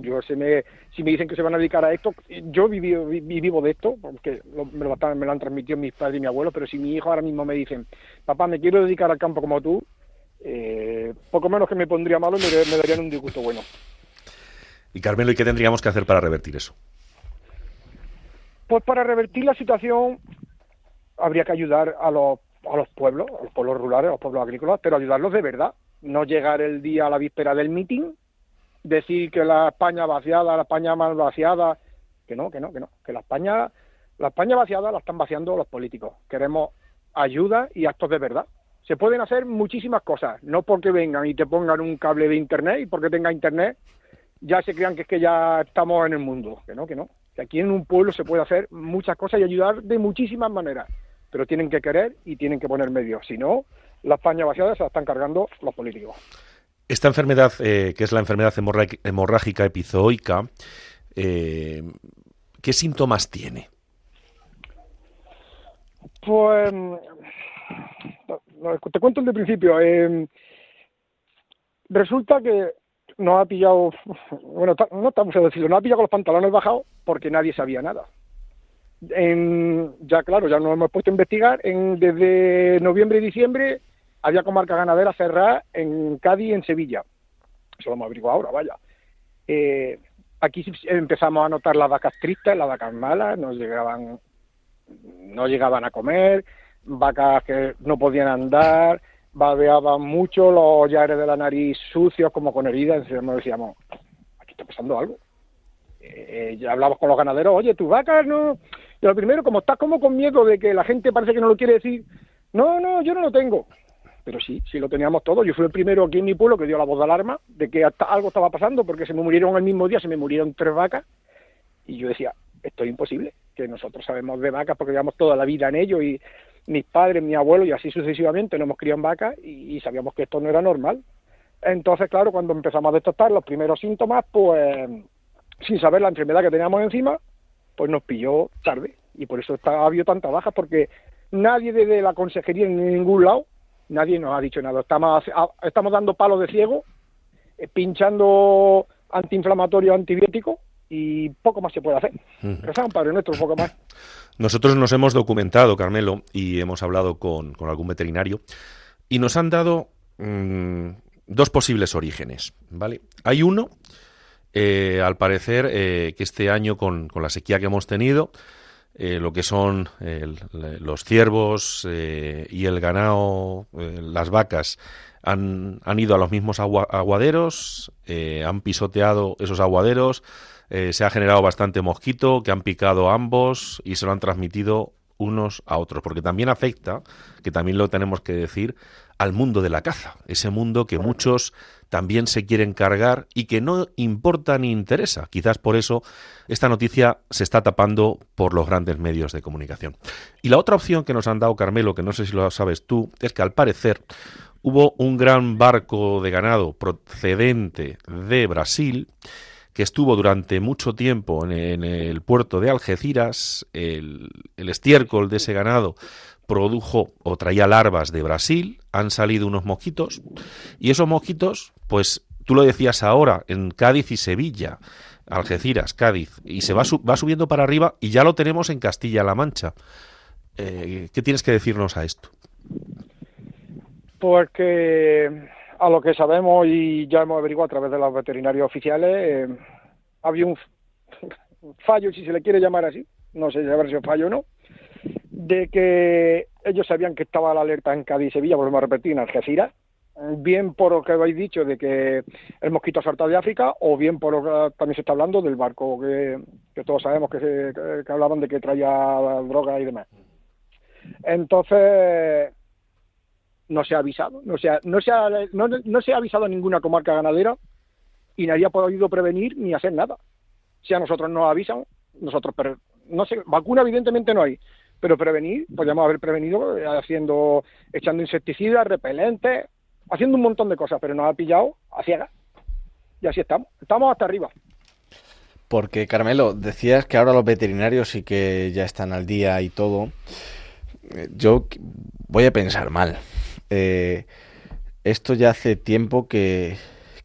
yo se me si me dicen que se van a dedicar a esto yo viví, viví, vivo de esto porque lo, me, lo, me, lo, han transmitido mis padres y mi abuelo pero si mi hijo ahora mismo me dicen papá me quiero dedicar al campo como tú eh, poco menos que me pondría malo y me, me darían un disgusto bueno.
Y Carmelo y qué tendríamos que hacer para revertir eso
pues para revertir la situación habría que ayudar a los a los pueblos, a los pueblos rurales, a los pueblos agrícolas, pero ayudarlos de verdad, no llegar el día a la víspera del mitin, decir que la España vaciada, la España mal vaciada, que no, que no, que no, que la España, la España vaciada la están vaciando los políticos. Queremos ayuda y actos de verdad. Se pueden hacer muchísimas cosas, no porque vengan y te pongan un cable de internet y porque tenga internet ya se crean que es que ya estamos en el mundo, que no, que no. Que aquí en un pueblo se puede hacer muchas cosas y ayudar de muchísimas maneras, pero tienen que querer y tienen que poner medios. Si no, la España vaciada se la están cargando los políticos.
Esta enfermedad, eh, que es la enfermedad hemorrágica epizooica, eh, ¿qué síntomas tiene?
Pues no, te cuento el de principio. Eh, resulta que nos ha pillado, bueno, no estamos a decirlo, nos ha pillado con los pantalones bajados porque nadie sabía nada. En, ya claro, ya nos hemos puesto a investigar. En, desde noviembre y diciembre había comarca ganadera cerrada en Cádiz en Sevilla. Eso lo hemos averiguado ahora, vaya. Eh, aquí empezamos a notar las vacas tristes, las vacas malas, nos llegaban no llegaban a comer, vacas que no podían andar, babeaban mucho, los llares de la nariz sucios, como con heridas, entonces nos decíamos, aquí está pasando algo. Eh, ya hablamos con los ganaderos, oye, tus vacas no... Y lo primero, como estás como con miedo de que la gente parece que no lo quiere decir, no, no, yo no lo tengo. Pero sí, sí lo teníamos todo. Yo fui el primero aquí en mi pueblo que dio la voz de alarma de que hasta algo estaba pasando, porque se me murieron el mismo día, se me murieron tres vacas, y yo decía, esto es imposible, que nosotros sabemos de vacas porque llevamos toda la vida en ello y mis padres, mi abuelo y así sucesivamente nos hemos criado en vacas y, y sabíamos que esto no era normal. Entonces, claro, cuando empezamos a detectar los primeros síntomas, pues sin saber la enfermedad que teníamos encima, pues nos pilló tarde y por eso está, ha habido tantas bajas porque nadie desde la consejería en ningún lado, nadie nos ha dicho nada. Estamos, estamos dando palos de ciego, eh, pinchando antiinflamatorio antibiótico y poco más se puede hacer. Rezamos, Padre Nuestro, un poco más.
Nosotros nos hemos documentado, Carmelo, y hemos hablado con, con algún veterinario, y nos han dado mm, dos posibles orígenes, ¿vale? Hay uno, eh, al parecer, eh, que este año, con, con la sequía que hemos tenido, eh, lo que son los ciervos y el ganado, las vacas, han, han ido a los mismos agua- aguaderos, han pisoteado esos aguaderos, se ha generado bastante mosquito que han picado ambos y se lo han transmitido unos a otros, porque también afecta, que también lo tenemos que decir, al mundo de la caza, ese mundo que muchos también se quieren cargar y que no importa ni interesa. Quizás por eso esta noticia se está tapando por los grandes medios de comunicación. Y la otra opción que nos han dado, Carmelo, que no sé si lo sabes tú, es que al parecer hubo un gran barco de ganado procedente de Brasil que estuvo durante mucho tiempo en, el puerto de Algeciras, el, estiércol de ese ganado produjo o traía larvas de Brasil, han salido unos mosquitos, y esos mosquitos, pues tú lo decías ahora, en Cádiz y Sevilla, Algeciras, Cádiz, y se va, va subiendo para arriba y ya lo tenemos en Castilla-La Mancha. Eh, ¿Qué tienes que decirnos a esto?
Porque a lo que sabemos y ya hemos averiguado a través de los veterinarios oficiales, eh, había un fallo, si se le quiere llamar así, no sé si habrá sido fallo o no, de que ellos sabían que estaba la alerta en Cádiz y Sevilla, volvemos a repetir, en Algeciras, bien por lo que habéis dicho de que el mosquito salta de África, o bien por lo que también se está hablando del barco que, todos sabemos que, se, hablaban de que traía droga y demás. Entonces, no se ha avisado, no se ha, no se ha, no, no se ha avisado a ninguna comarca ganadera y nadie ha podido prevenir ni hacer nada. Si a nosotros nos avisan, nosotros, pre- no sé, vacuna evidentemente no hay, pero prevenir, podríamos haber prevenido haciendo, echando insecticidas, repelentes, haciendo un montón de cosas, pero nos ha pillado a ciegas. Y así estamos, estamos hasta arriba.
Porque, Carmelo, decías que ahora los veterinarios sí que ya están al día y todo. Eh, Yo voy a pensar mal. Eh, esto ya hace tiempo que,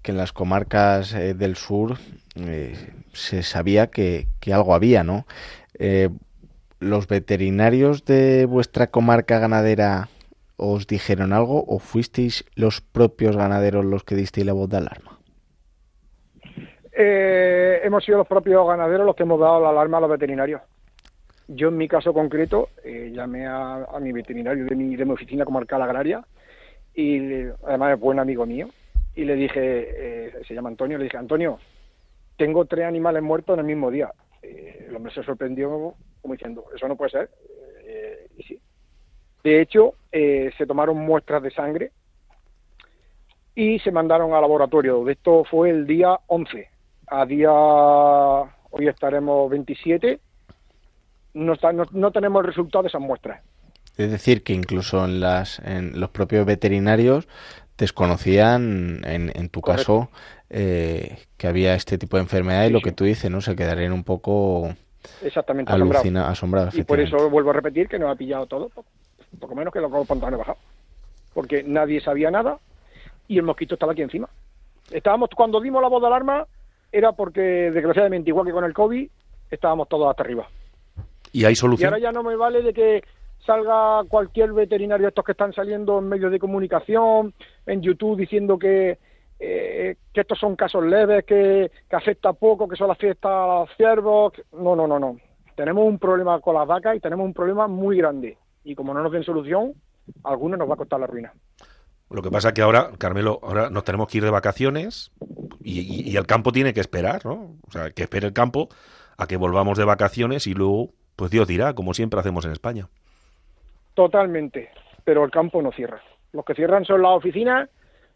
en las comarcas eh, del sur eh, se sabía que, que algo había, ¿no? Eh, ¿Los veterinarios de vuestra comarca ganadera os dijeron algo o fuisteis los propios ganaderos los que disteis la voz de alarma?
Hemos sido los propios ganaderos los que hemos dado la alarma a los veterinarios. Yo, en mi caso concreto, eh, llamé a, mi veterinario de mi, de mi oficina comarcal agraria y además es buen amigo mío, y le dije, eh, se llama Antonio, le dije, Antonio, tengo tres animales muertos en el mismo día. Eh, el hombre se sorprendió como diciendo, eso no puede ser. De hecho, se tomaron muestras de sangre y se mandaron al laboratorio. Esto fue el día 11. A día, hoy estaremos 27, no, no, no tenemos el resultado de esas muestras.
Es decir, que incluso en, las, en los propios veterinarios desconocían, en, en tu caso, eh, que había este tipo de enfermedad y lo que tú dices, ¿no? Se quedarían un poco
Exactamente,
asombrados.
y por eso vuelvo a repetir que nos ha pillado todo, poco menos que lo que pantalones bajado. Porque nadie sabía nada y el mosquito estaba aquí encima. Estábamos, cuando dimos la voz de alarma, era porque, desgraciadamente, igual que con el COVID, estábamos todos hasta arriba.
¿Y hay solución?
Y ahora ya no me vale de que salga cualquier veterinario, estos que están saliendo en medios de comunicación, en YouTube, diciendo que, eh, que estos son casos leves, que, que afecta poco, que son las fiestas a los ciervos. No, no, no, no. Tenemos un problema con las vacas y tenemos un problema muy grande. Y como no nos den solución, a algunos nos va a costar la ruina.
Lo que pasa es que ahora, Carmelo, ahora nos tenemos que ir de vacaciones y, y, el campo tiene que esperar, ¿no? O sea, que espere el campo a que volvamos de vacaciones y luego, pues Dios dirá, como siempre hacemos en España.
Totalmente, pero el campo no cierra. Los que cierran son las oficinas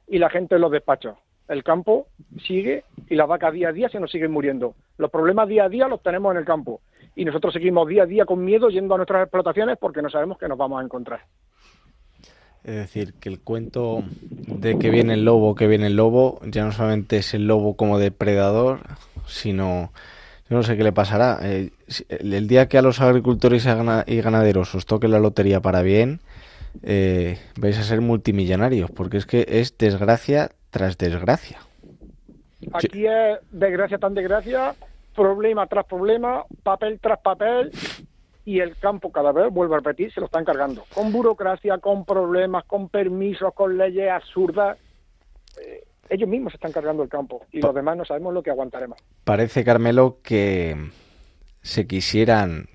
y la gente en los despachos. El campo sigue y las vacas día a día se nos siguen muriendo. Los problemas día a día los tenemos en el campo y nosotros seguimos día a día con miedo yendo a nuestras explotaciones porque no sabemos qué nos vamos a encontrar.
Es decir, que el cuento de que viene el lobo, que viene el lobo, ya no solamente es el lobo como depredador, sino yo no sé qué le pasará. Eh, el día que a los agricultores y ganaderos os toque la lotería para bien, eh, vais a ser multimillonarios, porque es que es desgracia tras desgracia.
Aquí es desgracia tras desgracia, problema tras problema, papel tras papel, y el campo cada vez, vuelvo a repetir, se lo están cargando. Con burocracia, con problemas, con permisos, con leyes absurdas. Eh, ellos mismos están cargando el campo y los demás no sabemos lo que aguantaremos.
Parece, Carmelo, que se quisieran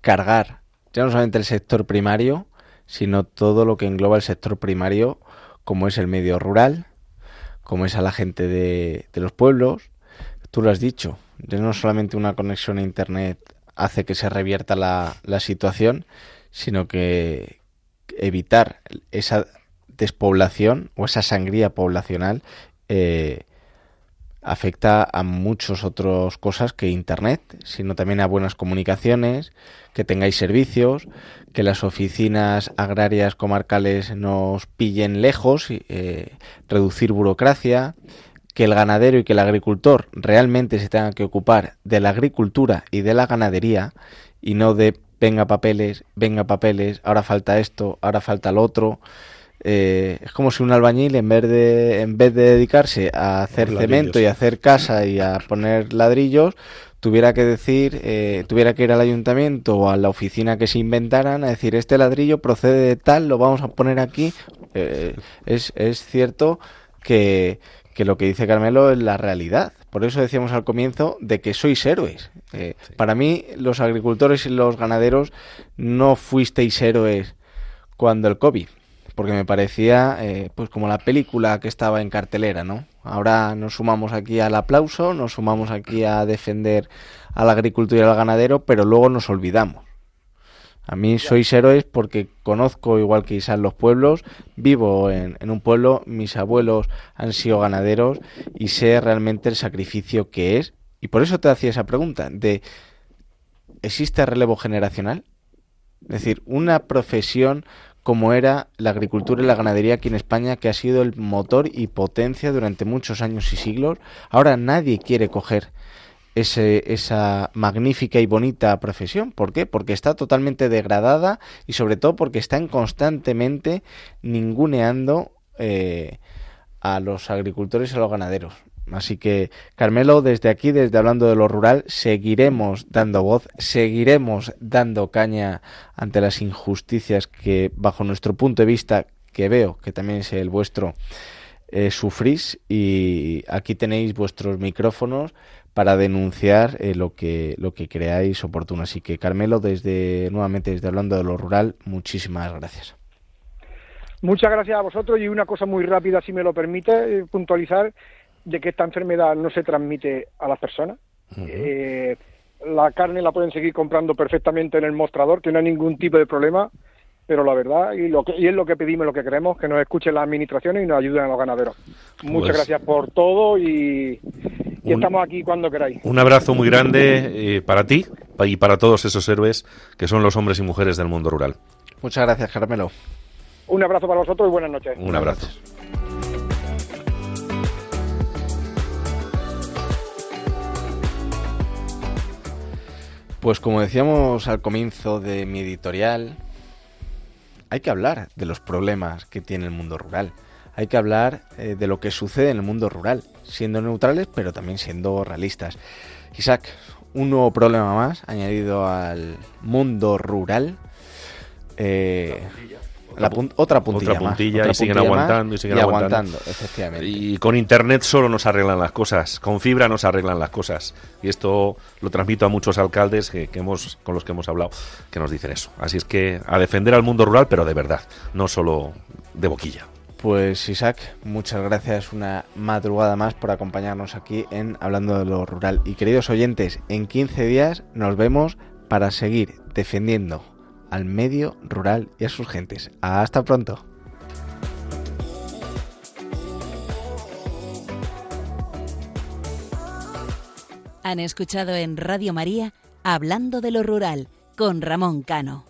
cargar ya no solamente el sector primario, sino todo lo que engloba el sector primario, como es el medio rural, como es a la gente de, de los pueblos. Tú lo has dicho, ya no solamente una conexión a Internet hace que se revierta la, la situación, sino que evitar esa despoblación o esa sangría poblacional eh, afecta a muchas otras cosas que Internet, sino también a buenas comunicaciones, que tengáis servicios, que las oficinas agrarias comarcales nos pillen lejos, eh, reducir burocracia, que el ganadero y que el agricultor realmente se tengan que ocupar de la agricultura y de la ganadería y no de venga papeles, venga papeles, ahora falta esto, ahora falta lo otro. Eh, es como si un albañil en vez de en vez de dedicarse a hacer cemento y a hacer casa y a poner ladrillos tuviera que decir eh, tuviera que ir al ayuntamiento o a la oficina que se inventaran a decir este ladrillo procede de tal lo vamos a poner aquí eh, es, es cierto que, que lo que dice Carmelo es la realidad. Por eso decíamos al comienzo de que sois héroes. Para mí los agricultores y los ganaderos no fuisteis héroes cuando el COVID porque me parecía eh, pues como la película que estaba en cartelera, ¿no? Ahora nos sumamos aquí al aplauso, nos sumamos aquí a defender a la agricultura y al ganadero, pero luego nos olvidamos. A mí sois héroes porque conozco, igual que quizás los pueblos, vivo en, en, un pueblo, mis abuelos han sido ganaderos y sé realmente el sacrificio que es. Y por eso te hacía esa pregunta de, ¿existe relevo generacional? Es decir, una profesión como era la agricultura y la ganadería aquí en España, que ha sido el motor y potencia durante muchos años y siglos. Ahora nadie quiere coger ese, esa magnífica y bonita profesión. ¿Por qué? Porque está totalmente degradada y sobre todo porque están constantemente ninguneando eh, a los agricultores y a los ganaderos. Así que, Carmelo, desde aquí, desde hablando de lo rural, seguiremos dando voz, seguiremos dando caña ante las injusticias que, bajo nuestro punto de vista, que veo que también es el vuestro, eh, sufrís. Y aquí tenéis vuestros micrófonos para denunciar eh, lo que lo que creáis oportuno. Así que, Carmelo, desde nuevamente desde hablando de lo rural, muchísimas gracias.
Muchas gracias a vosotros y una cosa muy rápida, si me lo permite, eh, puntualizar de que esta enfermedad no se transmite a las personas. Eh, la carne la pueden seguir comprando perfectamente en el mostrador, que no hay ningún tipo de problema, pero la verdad, y, lo que, y es lo que pedimos, lo que queremos, que nos escuchen las administraciones y nos ayuden a los ganaderos. Muchas
Pues-
gracias por todo y, y
Un-
estamos aquí cuando queráis.
Un abrazo muy grande eh, para ti y para todos esos héroes que son los hombres y mujeres del mundo rural.
Muchas gracias, Carmelo.
Un abrazo para vosotros y buenas noches.
Un abrazo.
Pues como decíamos al comienzo de mi editorial, hay que hablar de los problemas que tiene el mundo rural. Hay que hablar eh, de lo que sucede en el mundo rural, siendo neutrales pero también siendo realistas. Isaac, un nuevo problema más añadido al mundo rural. Eh, pun- otra puntilla,
Otra
más,
puntilla
otra
y siguen
puntilla
aguantando y siguen aguantando.
efectivamente.
Y con internet solo nos arreglan las cosas, con fibra nos arreglan las cosas. Y esto lo transmito a muchos alcaldes que, que hemos, con los que hemos hablado, que nos dicen eso. Así es que a defender al mundo rural, pero de verdad, no solo de boquilla.
Pues Isaac, muchas gracias una madrugada más por acompañarnos aquí en Hablando de lo Rural. Y queridos oyentes, en 15 días nos vemos para seguir defendiendo al medio rural y a sus gentes. Hasta pronto.
Han escuchado en Radio María Hablando de lo Rural con Ramón Cano.